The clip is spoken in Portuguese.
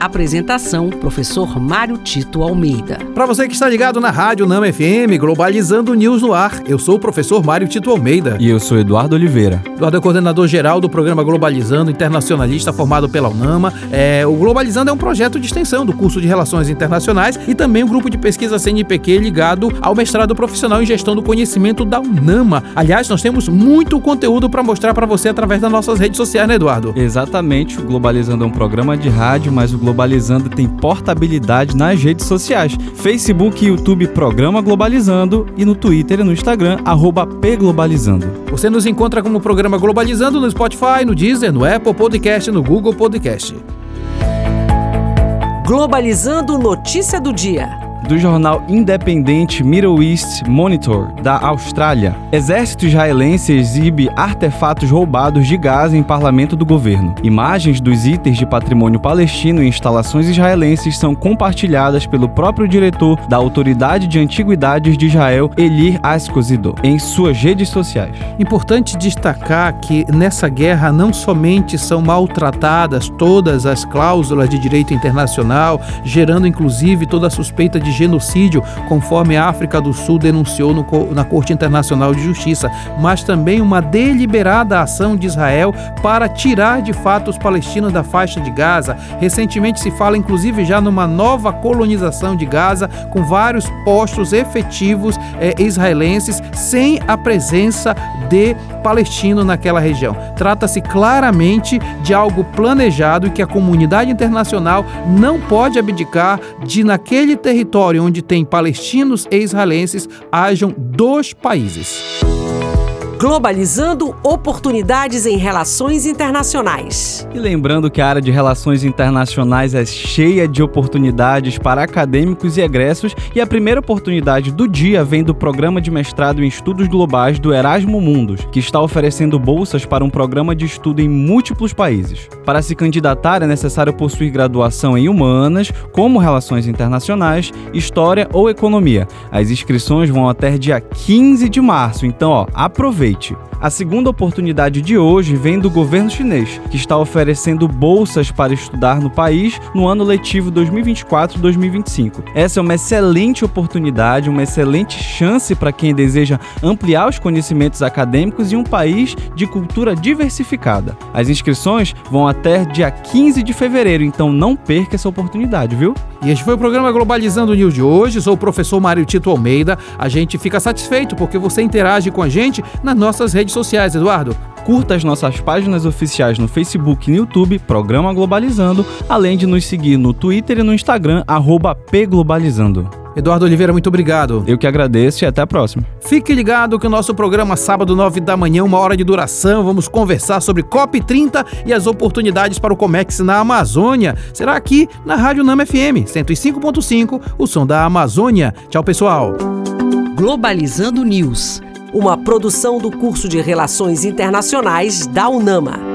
Apresentação: Professor Mário Tito Almeida. Para você que está ligado na Rádio Nama FM, Globalizando News no ar, eu sou o professor Mário Tito Almeida. E eu sou Eduardo Oliveira. Eduardo é coordenador geral do programa Globalizando Internacionalista formado pela UNAMA. É, o Globalizando é um projeto de extensão do curso de Relações Internacionais e também um grupo de pesquisa CNPq ligado ao mestrado profissional em gestão do conhecimento da UNAMA. Aliás, nós temos muito conteúdo para mostrar para você através das nossas redes sociais, né, Eduardo? Exatamente. O Globalizando é um programa de rádio, mas o Globalizando tem portabilidade nas redes sociais. Facebook e YouTube Programa Globalizando e no Twitter e no Instagram, arroba pglobalizando. Você nos encontra como Programa Globalizando no Spotify, no Deezer, no Apple Podcast e no Google Podcast. Globalizando notícia do dia do jornal independente Middle East Monitor, da Austrália. Exército israelense exibe artefatos roubados de Gaza em parlamento do governo. Imagens dos itens de patrimônio palestino em instalações israelenses são compartilhadas pelo próprio diretor da Autoridade de Antiguidades de Israel, Elir Ascozido, em suas redes sociais. Importante destacar que nessa guerra não somente são maltratadas todas as cláusulas de direito internacional, gerando inclusive toda a suspeita de genocídio, conforme a África do Sul denunciou no, na Corte Internacional de Justiça, mas também uma deliberada ação de Israel para tirar de fato os palestinos da faixa de Gaza. Recentemente se fala inclusive já numa nova colonização de Gaza, com vários postos efetivos eh, israelenses, sem a presença de palestino naquela região. Trata-se claramente de algo planejado e que a comunidade internacional não pode abdicar de, naquele território onde tem palestinos e israelenses, hajam dois países. Globalizando oportunidades em relações internacionais. E lembrando que a área de relações internacionais é cheia de oportunidades para acadêmicos e egressos, e a primeira oportunidade do dia vem do programa de mestrado em estudos globais do Erasmo Mundus, que está oferecendo bolsas para um programa de estudo em múltiplos países. Para se candidatar é necessário possuir graduação em humanas, como relações internacionais, história ou economia. As inscrições vão até dia 15 de março, então ó, aproveite aproveite. A segunda oportunidade de hoje vem do governo chinês, que está oferecendo bolsas para estudar no país no ano letivo 2024-2025. Essa é uma excelente oportunidade, uma excelente chance para quem deseja ampliar os conhecimentos acadêmicos em um país de cultura diversificada. As inscrições vão até dia 15 de fevereiro, então não perca essa oportunidade, viu? E este foi o programa Globalizando News de hoje. Sou o professor Mário Tito Almeida. A gente fica satisfeito porque você interage com a gente nas nossas redes sociais, Eduardo. Curta as nossas páginas oficiais no Facebook e no YouTube, Programa Globalizando, além de nos seguir no Twitter e no Instagram, pglobalizando. Eduardo Oliveira, muito obrigado. Eu que agradeço e até a próxima. Fique ligado que o nosso programa sábado 9 da manhã, uma hora de duração, vamos conversar sobre COP30 e as oportunidades para o Comex na Amazônia. Será aqui na Rádio Nama FM 105.5, o som da Amazônia. Tchau, pessoal. Globalizando News, uma produção do curso de Relações Internacionais da UNAMA.